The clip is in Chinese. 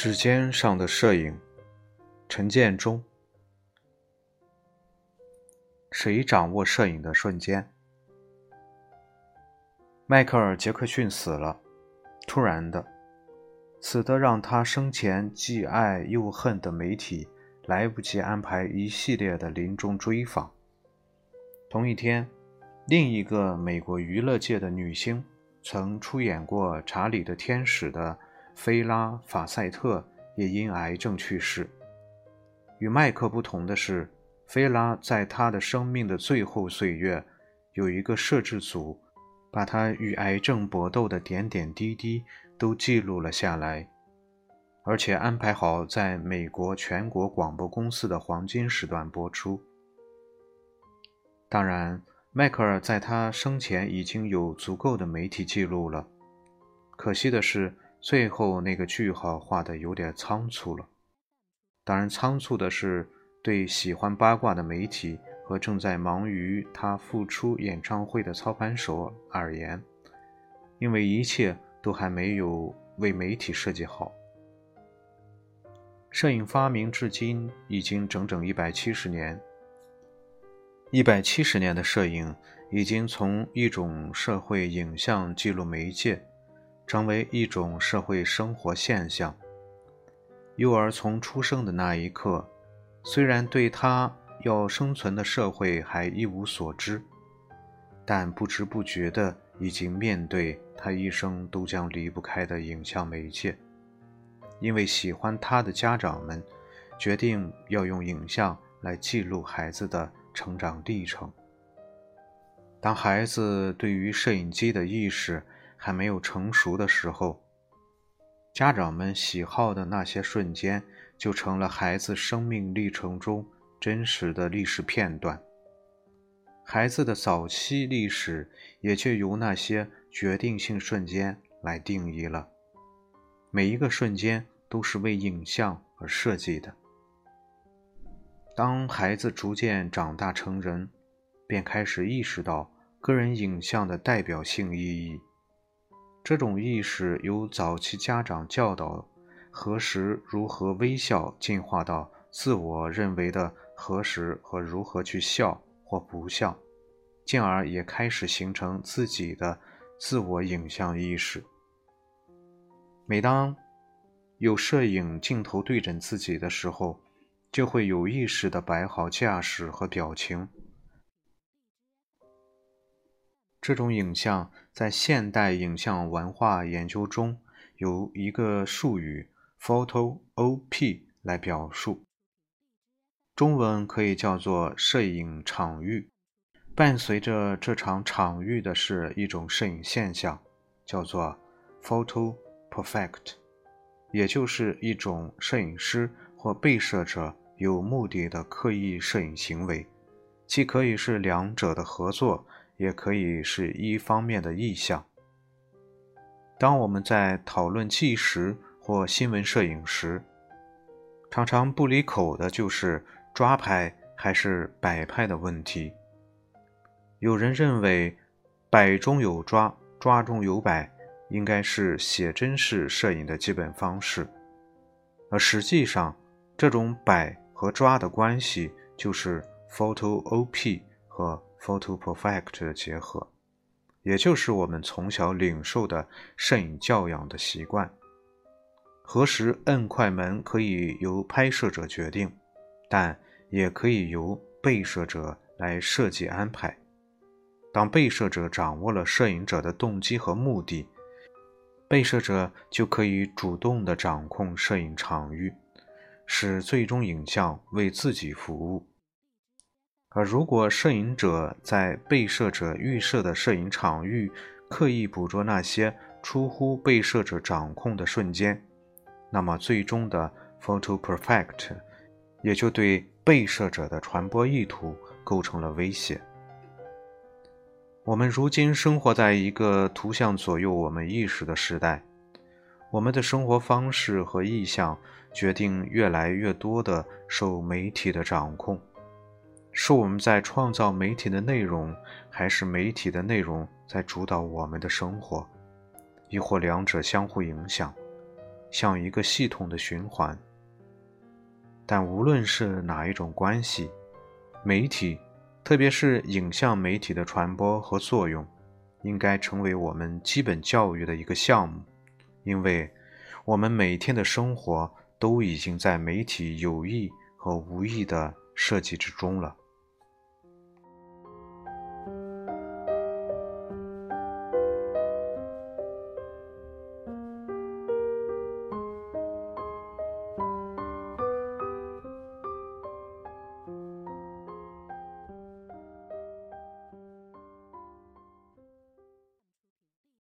指尖上的摄影，陈建中。谁掌握摄影的瞬间？迈克尔·杰克逊死了，突然的，死的让他生前既爱又恨的媒体来不及安排一系列的临终追访。同一天，另一个美国娱乐界的女星，曾出演过《查理的天使》的。菲拉·法塞特也因癌症去世。与麦克不同的是，菲拉在他的生命的最后岁月，有一个摄制组，把他与癌症搏斗的点点滴滴都记录了下来，而且安排好在美国全国广播公司的黄金时段播出。当然，迈克尔在他生前已经有足够的媒体记录了。可惜的是。最后那个句号画的有点仓促了，当然，仓促的是对喜欢八卦的媒体和正在忙于他复出演唱会的操盘手而言，因为一切都还没有为媒体设计好。摄影发明至今已经整整一百七十年，一百七十年的摄影已经从一种社会影像记录媒介。成为一种社会生活现象。幼儿从出生的那一刻，虽然对他要生存的社会还一无所知，但不知不觉的已经面对他一生都将离不开的影像媒介。因为喜欢他的家长们，决定要用影像来记录孩子的成长历程。当孩子对于摄影机的意识，还没有成熟的时候，家长们喜好的那些瞬间，就成了孩子生命历程中真实的历史片段。孩子的早期历史也就由那些决定性瞬间来定义了。每一个瞬间都是为影像而设计的。当孩子逐渐长大成人，便开始意识到个人影像的代表性意义。这种意识由早期家长教导何时如何微笑，进化到自我认为的何时和如何去笑或不笑，进而也开始形成自己的自我影像意识。每当有摄影镜头对准自己的时候，就会有意识地摆好架势和表情。这种影像在现代影像文化研究中有一个术语 “photo op” 来表述，中文可以叫做摄影场域。伴随着这场场域的是一种摄影现象，叫做 “photo perfect”，也就是一种摄影师或被摄者有目的的刻意摄影行为，既可以是两者的合作。也可以是一方面的意向。当我们在讨论纪实或新闻摄影时，常常不离口的就是抓拍还是摆拍的问题。有人认为，摆中有抓，抓中有摆，应该是写真式摄影的基本方式。而实际上，这种摆和抓的关系就是 photo op 和。Photo perfect 的结合，也就是我们从小领受的摄影教养的习惯。何时摁快门可以由拍摄者决定，但也可以由被摄者来设计安排。当被摄者掌握了摄影者的动机和目的，被摄者就可以主动地掌控摄影场域，使最终影像为自己服务。而如果摄影者在被摄者预设的摄影场域刻意捕捉那些出乎被摄者掌控的瞬间，那么最终的 photo perfect 也就对被摄者的传播意图构成了威胁。我们如今生活在一个图像左右我们意识的时代，我们的生活方式和意向决定越来越多的受媒体的掌控。是我们在创造媒体的内容，还是媒体的内容在主导我们的生活，亦或两者相互影响？像一个系统的循环。但无论是哪一种关系，媒体，特别是影像媒体的传播和作用，应该成为我们基本教育的一个项目，因为我们每天的生活都已经在媒体有意和无意的设计之中了。